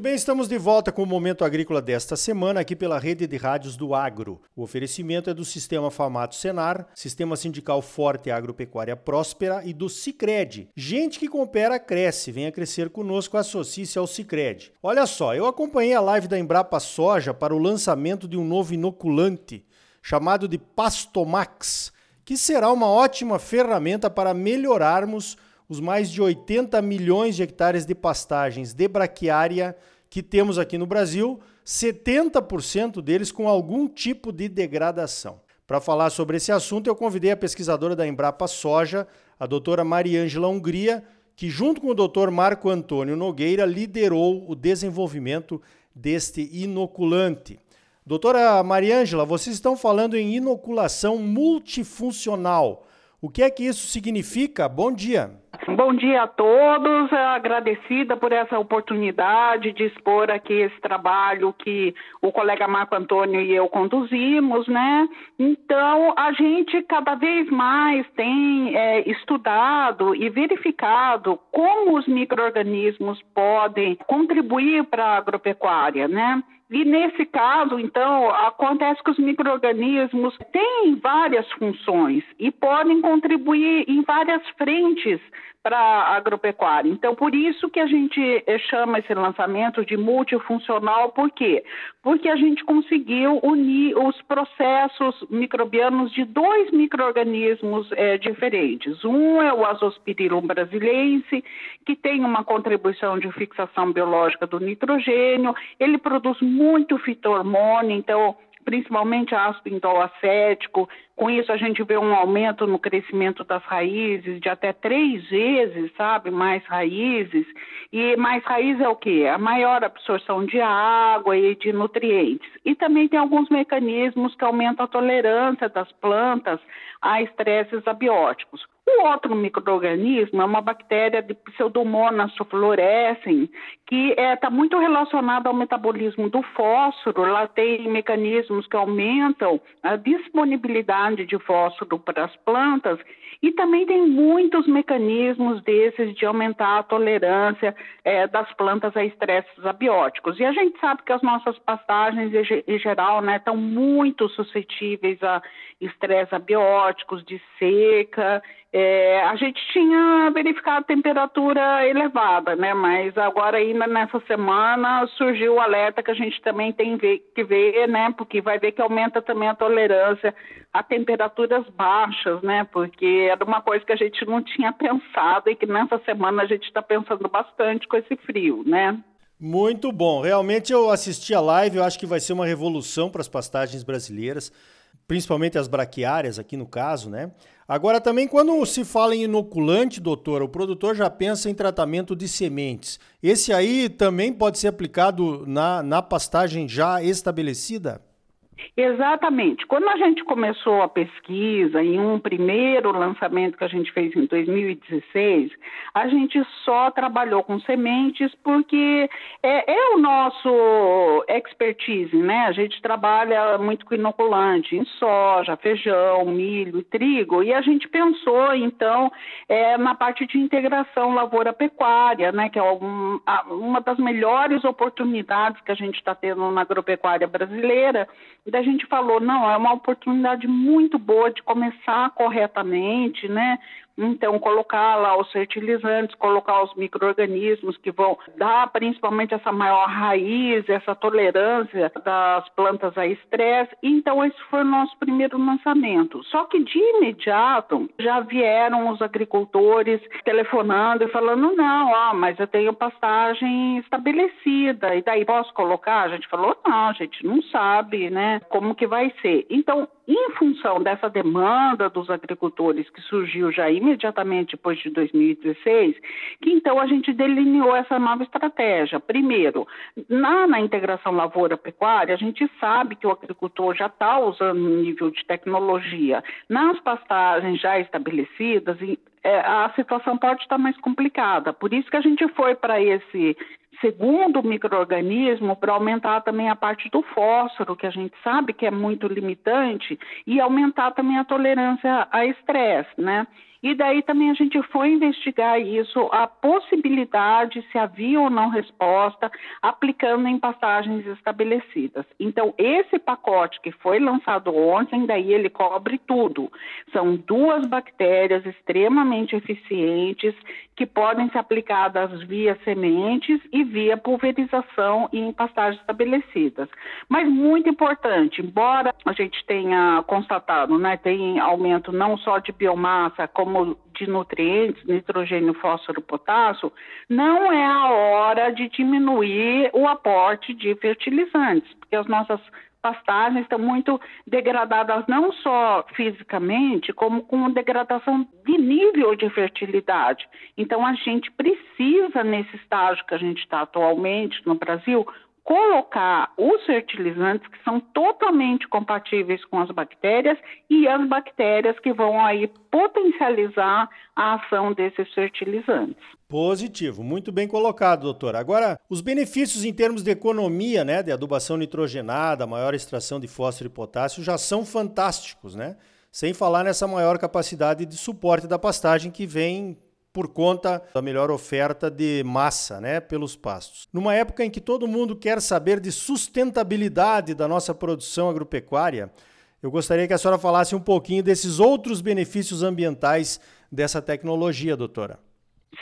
Muito bem, estamos de volta com o Momento Agrícola desta semana, aqui pela rede de rádios do Agro. O oferecimento é do Sistema Famato Senar, Sistema Sindical Forte Agropecuária Próspera e do Cicred. Gente que coopera, cresce. Venha crescer conosco, associe-se ao Cicred. Olha só, eu acompanhei a live da Embrapa Soja para o lançamento de um novo inoculante chamado de Pastomax, que será uma ótima ferramenta para melhorarmos os mais de 80 milhões de hectares de pastagens de braquiária que temos aqui no Brasil, 70% deles com algum tipo de degradação. Para falar sobre esse assunto, eu convidei a pesquisadora da Embrapa Soja, a doutora Mariângela Hungria, que junto com o doutor Marco Antônio Nogueira liderou o desenvolvimento deste inoculante. Doutora Mariângela, vocês estão falando em inoculação multifuncional. O que é que isso significa? Bom dia. Bom dia a todos. Agradecida por essa oportunidade de expor aqui esse trabalho que o colega Marco Antônio e eu conduzimos, né? Então, a gente cada vez mais tem é, estudado e verificado como os micro-organismos podem contribuir para a agropecuária, né? E nesse caso, então, acontece que os micro-organismos têm várias funções e podem contribuir em várias frentes para a agropecuária. Então, por isso que a gente eh, chama esse lançamento de multifuncional, por quê? Porque a gente conseguiu unir os processos microbianos de dois micro-organismos é, diferentes. Um é o Azospirillum brasilense, que tem uma contribuição de fixação biológica do nitrogênio, ele produz muito fito-hormônio, então principalmente ácido indolacético. Com isso, a gente vê um aumento no crescimento das raízes de até três vezes, sabe? Mais raízes. E mais raiz é o quê? A maior absorção de água e de nutrientes. E também tem alguns mecanismos que aumentam a tolerância das plantas a estresses abióticos. O outro microorganismo é uma bactéria de Pseudomonas fluorescens, que está é, tá muito relacionada ao metabolismo do fósforo. Ela tem mecanismos que aumentam a disponibilidade de fósforo para as plantas e também tem muitos mecanismos desses de aumentar a tolerância é, das plantas a estresses abióticos. E a gente sabe que as nossas pastagens, em geral, estão né, muito suscetíveis a estresses abióticos, de seca. É, a gente tinha verificado temperatura elevada, né? Mas agora ainda nessa semana surgiu o alerta que a gente também tem que ver, né? Porque vai ver que aumenta também a tolerância a temperaturas baixas, né? Porque era uma coisa que a gente não tinha pensado e que nessa semana a gente está pensando bastante com esse frio, né? Muito bom. Realmente eu assisti a live, eu acho que vai ser uma revolução para as pastagens brasileiras principalmente as braquiárias aqui no caso, né? Agora também quando se fala em inoculante, doutor, o produtor já pensa em tratamento de sementes. Esse aí também pode ser aplicado na, na pastagem já estabelecida? Exatamente. Quando a gente começou a pesquisa, em um primeiro lançamento que a gente fez em 2016, a gente só trabalhou com sementes porque é, é o nosso expertise, né? A gente trabalha muito com inoculante em soja, feijão, milho trigo, e a gente pensou, então, é, na parte de integração lavoura-pecuária, né? Que é um, uma das melhores oportunidades que a gente está tendo na agropecuária brasileira e a gente falou, não, é uma oportunidade muito boa de começar corretamente, né? Então, colocar lá os fertilizantes, colocar os micro-organismos que vão dar principalmente essa maior raiz, essa tolerância das plantas a estresse. Então, esse foi o nosso primeiro lançamento. Só que de imediato já vieram os agricultores telefonando e falando: não, ó, mas eu tenho pastagem estabelecida, e daí posso colocar? A gente falou: não, a gente não sabe, né, como que vai ser. Então, em função dessa demanda dos agricultores que surgiu já imediatamente depois de 2016, que então a gente delineou essa nova estratégia. Primeiro, na, na integração lavoura-pecuária, a gente sabe que o agricultor já está usando um nível de tecnologia. Nas pastagens já estabelecidas, é, a situação pode estar mais complicada. Por isso que a gente foi para esse segundo microorganismo para aumentar também a parte do fósforo, que a gente sabe que é muito limitante, e aumentar também a tolerância a estresse, né? E daí também a gente foi investigar isso, a possibilidade, se havia ou não resposta, aplicando em passagens estabelecidas. Então, esse pacote que foi lançado ontem, daí ele cobre tudo. São duas bactérias extremamente eficientes que podem ser aplicadas via sementes e via pulverização em pastagens estabelecidas. Mas muito importante, embora a gente tenha constatado, né, tem aumento não só de biomassa, como como de nutrientes, nitrogênio, fósforo, potássio, não é a hora de diminuir o aporte de fertilizantes, porque as nossas pastagens estão muito degradadas não só fisicamente, como com degradação de nível de fertilidade. Então a gente precisa, nesse estágio que a gente está atualmente no Brasil, colocar os fertilizantes que são totalmente compatíveis com as bactérias e as bactérias que vão aí potencializar a ação desses fertilizantes. Positivo, muito bem colocado, doutor. Agora, os benefícios em termos de economia, né, de adubação nitrogenada, maior extração de fósforo e potássio já são fantásticos, né? Sem falar nessa maior capacidade de suporte da pastagem que vem por conta da melhor oferta de massa né, pelos pastos. Numa época em que todo mundo quer saber de sustentabilidade da nossa produção agropecuária, eu gostaria que a senhora falasse um pouquinho desses outros benefícios ambientais dessa tecnologia, doutora.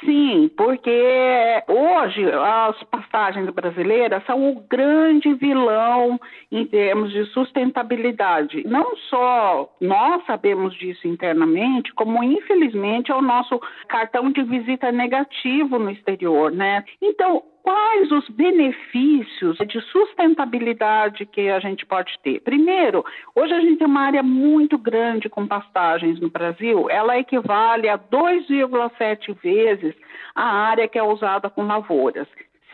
Sim, porque hoje as passagens brasileiras são o grande vilão em termos de sustentabilidade. Não só nós sabemos disso internamente, como infelizmente é o nosso cartão de visita negativo no exterior, né? Então, quais os benefícios de sustentabilidade que a gente pode ter? Primeiro, hoje a gente tem uma área muito grande com pastagens no Brasil, ela equivale a 2,7 vezes a área que é usada com lavouras.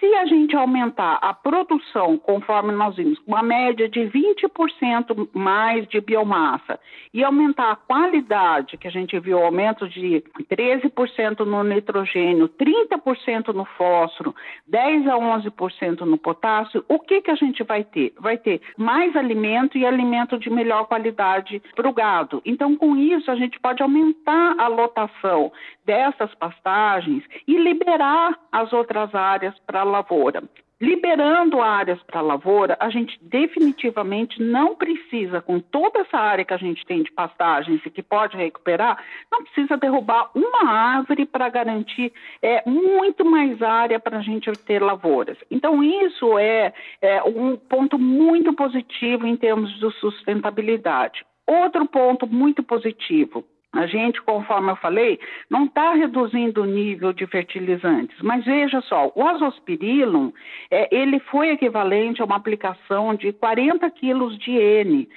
Se a gente aumentar a produção, conforme nós vimos, uma média de 20% mais de biomassa, e aumentar a qualidade, que a gente viu aumento de 13% no nitrogênio, 30% no fósforo, 10 a 11% no potássio, o que, que a gente vai ter? Vai ter mais alimento e alimento de melhor qualidade para o gado. Então, com isso, a gente pode aumentar a lotação dessas pastagens e liberar as outras áreas para a lavoura. Liberando áreas para a lavoura, a gente definitivamente não precisa, com toda essa área que a gente tem de pastagens e que pode recuperar, não precisa derrubar uma árvore para garantir é, muito mais área para a gente ter lavouras. Então, isso é, é um ponto muito positivo em termos de sustentabilidade. Outro ponto muito positivo, a gente, conforme eu falei, não está reduzindo o nível de fertilizantes, mas veja só, o azospirillum, é, ele foi equivalente a uma aplicação de 40 quilos de N,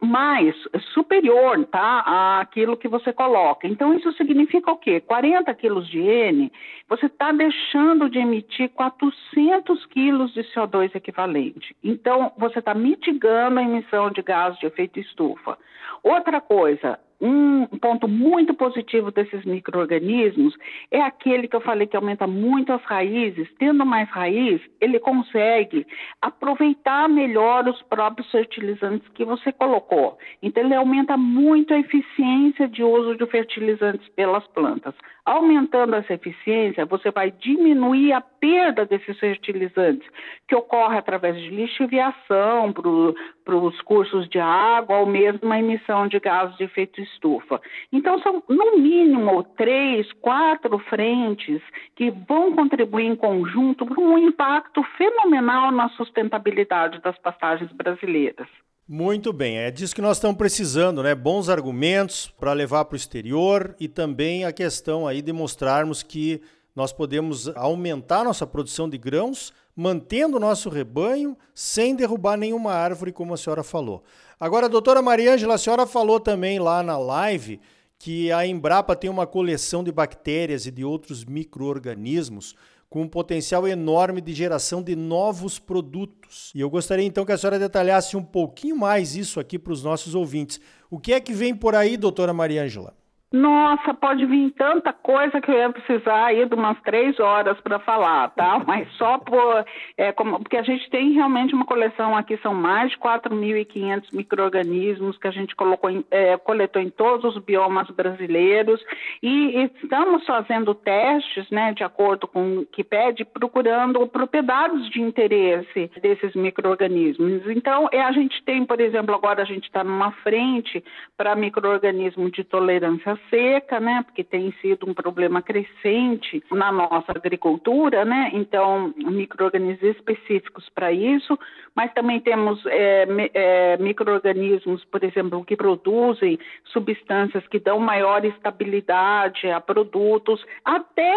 mais, superior, tá, àquilo que você coloca. Então, isso significa o quê? 40 quilos de N, você está deixando de emitir 400 quilos de CO2 equivalente. Então, você está mitigando a emissão de gás de efeito estufa. Outra coisa, um ponto muito positivo desses micro-organismos é aquele que eu falei que aumenta muito as raízes. Tendo mais raiz, ele consegue aproveitar melhor os próprios fertilizantes que você colocou. Então, ele aumenta muito a eficiência de uso de fertilizantes pelas plantas. Aumentando essa eficiência, você vai diminuir a perda desses fertilizantes, que ocorre através de lixiviação para os cursos de água ou mesmo a emissão de gases de efeito estufa. Então, são no mínimo três, quatro frentes que vão contribuir em conjunto para um impacto fenomenal na sustentabilidade das pastagens brasileiras. Muito bem, é disso que nós estamos precisando, né? Bons argumentos para levar para o exterior e também a questão aí de mostrarmos que nós podemos aumentar nossa produção de grãos, mantendo o nosso rebanho, sem derrubar nenhuma árvore, como a senhora falou. Agora, doutora Maria Ângela, a senhora falou também lá na live que a Embrapa tem uma coleção de bactérias e de outros micro-organismos com um potencial enorme de geração de novos produtos. E eu gostaria então que a senhora detalhasse um pouquinho mais isso aqui para os nossos ouvintes. O que é que vem por aí, doutora Maria Ângela? Nossa, pode vir tanta coisa que eu ia precisar aí de umas três horas para falar, tá? Mas só por. É, como, porque a gente tem realmente uma coleção aqui, são mais de 4.500 micro-organismos que a gente colocou em, é, coletou em todos os biomas brasileiros e, estamos fazendo testes, né, de acordo com o que pede, procurando propriedades de interesse desses micro-organismos. Então, é, a gente tem, por exemplo, agora a gente está numa frente para micro-organismo de tolerância seca, né? Porque tem sido um problema crescente na nossa agricultura, né? Então, micro-organismos específicos para isso, mas também temos é, é, micro-organismos, por exemplo, que produzem substâncias que dão maior estabilidade a produtos, até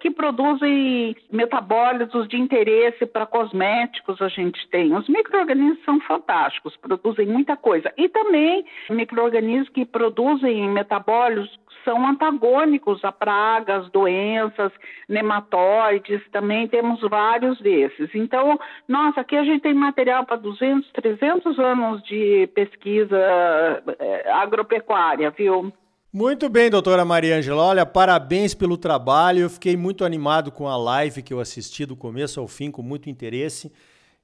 que produzem metabólitos de interesse para cosméticos a gente tem. Os micro-organismos são fantásticos, produzem muita coisa. E também micro-organismos que produzem metabólitos óleos são antagônicos a pragas, doenças, nematóides, também temos vários desses. Então, nossa, aqui a gente tem material para 200, 300 anos de pesquisa eh, agropecuária, viu? Muito bem, doutora Maria Angela. Olha, parabéns pelo trabalho. Eu fiquei muito animado com a live que eu assisti do começo ao fim, com muito interesse.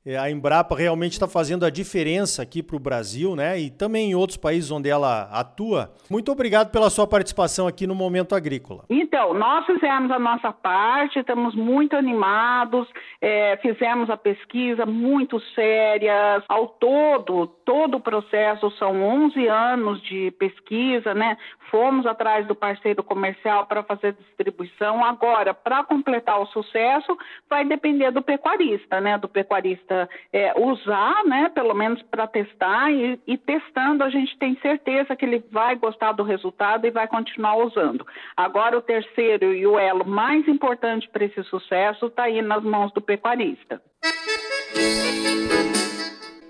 É, a Embrapa realmente está fazendo a diferença aqui para o Brasil, né? E também em outros países onde ela atua. Muito obrigado pela sua participação aqui no Momento Agrícola. Então, nós fizemos a nossa parte, estamos muito animados, é, fizemos a pesquisa muito séria. Ao todo, todo o processo são 11 anos de pesquisa, né? Fomos atrás do parceiro comercial para fazer distribuição. Agora, para completar o sucesso, vai depender do pecuarista, né? Do pecuarista é, usar, né, pelo menos para testar, e, e, testando a gente tem certeza que ele vai gostar do resultado e vai continuar usando. Agora, o terceiro e o elo mais importante para esse sucesso está aí nas mãos do pecuarista.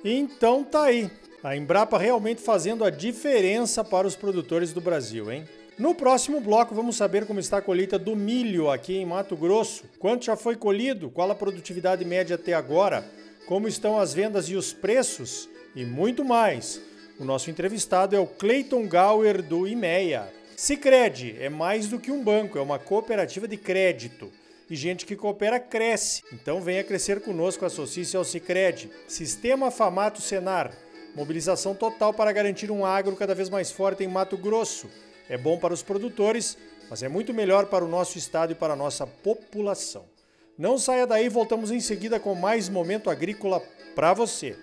Então tá aí. A Embrapa realmente fazendo a diferença para os produtores do Brasil, hein? No próximo bloco, vamos saber como está a colheita do milho aqui em Mato Grosso. Quanto já foi colhido? Qual a produtividade média até agora? Como estão as vendas e os preços e muito mais. O nosso entrevistado é o Clayton Gauer do IMEA. Sicredi é mais do que um banco, é uma cooperativa de crédito. E gente que coopera cresce. Então venha crescer conosco, associe-se ao Sicredi. Sistema Famato Senar. Mobilização total para garantir um agro cada vez mais forte em Mato Grosso. É bom para os produtores, mas é muito melhor para o nosso estado e para a nossa população. Não saia daí, voltamos em seguida com mais momento agrícola para você.